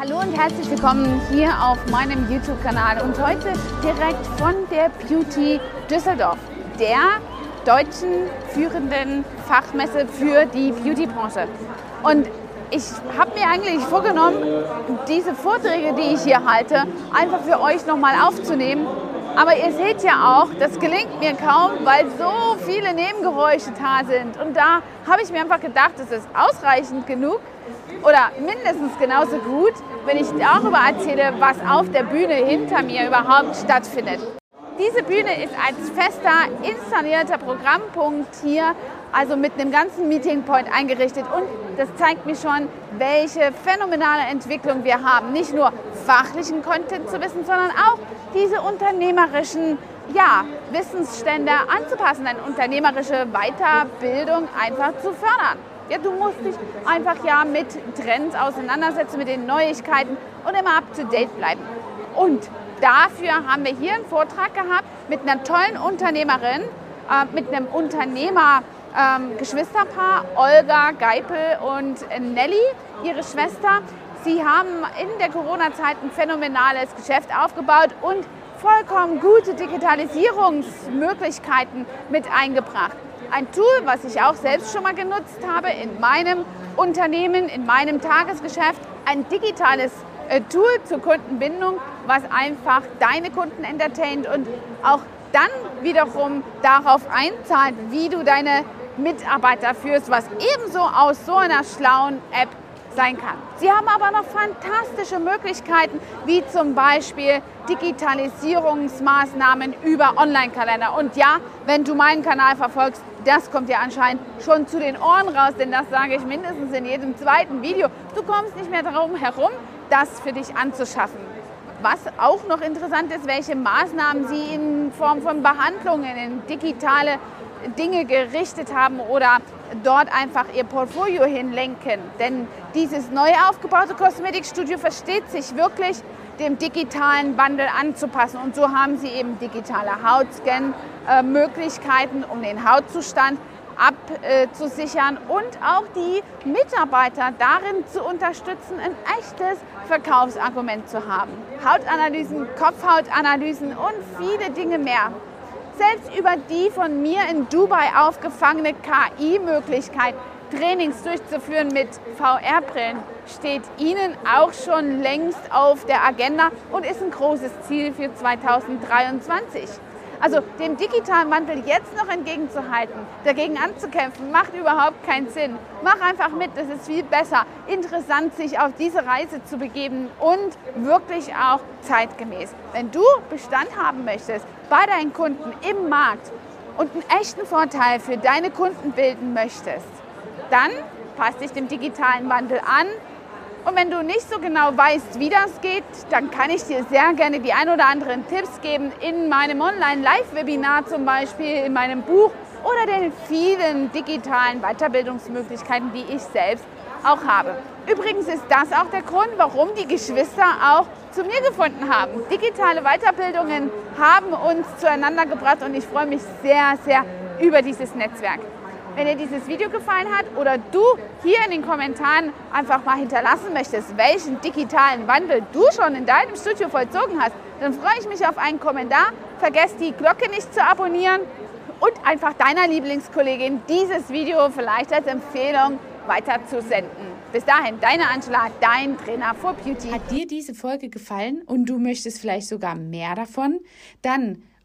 Hallo und herzlich willkommen hier auf meinem YouTube-Kanal und heute direkt von der Beauty Düsseldorf, der deutschen führenden Fachmesse für die Beauty-Branche. Und ich habe mir eigentlich vorgenommen, diese Vorträge, die ich hier halte, einfach für euch nochmal aufzunehmen. Aber ihr seht ja auch, das gelingt mir kaum, weil so viele Nebengeräusche da sind. Und da habe ich mir einfach gedacht, es ist ausreichend genug oder mindestens genauso gut, wenn ich darüber erzähle, was auf der Bühne hinter mir überhaupt stattfindet. Diese Bühne ist als fester, installierter Programmpunkt hier, also mit einem ganzen Meeting Point eingerichtet. Und das zeigt mir schon, welche phänomenale Entwicklung wir haben. Nicht nur fachlichen Content zu wissen, sondern auch diese unternehmerischen ja, Wissensstände anzupassen, eine unternehmerische Weiterbildung einfach zu fördern. Ja, du musst dich einfach ja mit Trends auseinandersetzen, mit den Neuigkeiten und immer up to date bleiben. Und dafür haben wir hier einen Vortrag gehabt mit einer tollen Unternehmerin, äh, mit einem Unternehmer. Ähm, Geschwisterpaar, Olga Geipel und Nelly, ihre Schwester. Sie haben in der Corona-Zeit ein phänomenales Geschäft aufgebaut und vollkommen gute Digitalisierungsmöglichkeiten mit eingebracht. Ein Tool, was ich auch selbst schon mal genutzt habe in meinem Unternehmen, in meinem Tagesgeschäft. Ein digitales äh, Tool zur Kundenbindung, was einfach deine Kunden entertaint und auch dann wiederum darauf einzahlt, wie du deine Mitarbeiter führst, was ebenso aus so einer schlauen App sein kann. Sie haben aber noch fantastische Möglichkeiten, wie zum Beispiel Digitalisierungsmaßnahmen über Online-Kalender. Und ja, wenn du meinen Kanal verfolgst, das kommt dir anscheinend schon zu den Ohren raus, denn das sage ich mindestens in jedem zweiten Video. Du kommst nicht mehr darum herum, das für dich anzuschaffen. Was auch noch interessant ist, welche Maßnahmen Sie in Form von Behandlungen in digitale Dinge gerichtet haben oder dort einfach ihr Portfolio hinlenken. Denn dieses neu aufgebaute Kosmetikstudio versteht sich wirklich dem digitalen Wandel anzupassen. Und so haben sie eben digitale Hautscan-Möglichkeiten, um den Hautzustand abzusichern und auch die Mitarbeiter darin zu unterstützen, ein echtes Verkaufsargument zu haben. Hautanalysen, Kopfhautanalysen und viele Dinge mehr. Selbst über die von mir in Dubai aufgefangene KI-Möglichkeit, Trainings durchzuführen mit VR-Brillen, steht Ihnen auch schon längst auf der Agenda und ist ein großes Ziel für 2023. Also dem digitalen Wandel jetzt noch entgegenzuhalten, dagegen anzukämpfen, macht überhaupt keinen Sinn. Mach einfach mit, es ist viel besser, interessant sich auf diese Reise zu begeben und wirklich auch zeitgemäß. Wenn du Bestand haben möchtest bei deinen Kunden im Markt und einen echten Vorteil für deine Kunden bilden möchtest, dann passt dich dem digitalen Wandel an, und wenn du nicht so genau weißt, wie das geht, dann kann ich dir sehr gerne die ein oder anderen Tipps geben in meinem Online-Live-Webinar zum Beispiel, in meinem Buch oder den vielen digitalen Weiterbildungsmöglichkeiten, die ich selbst auch habe. Übrigens ist das auch der Grund, warum die Geschwister auch zu mir gefunden haben. Digitale Weiterbildungen haben uns zueinander gebracht und ich freue mich sehr, sehr über dieses Netzwerk. Wenn dir dieses Video gefallen hat oder du hier in den Kommentaren einfach mal hinterlassen möchtest, welchen digitalen Wandel du schon in deinem Studio vollzogen hast, dann freue ich mich auf einen Kommentar. Vergesst die Glocke nicht zu abonnieren und einfach deiner Lieblingskollegin dieses Video vielleicht als Empfehlung weiterzusenden. Bis dahin, deine Angela, dein Trainer for Beauty. Hat dir diese Folge gefallen und du möchtest vielleicht sogar mehr davon? Dann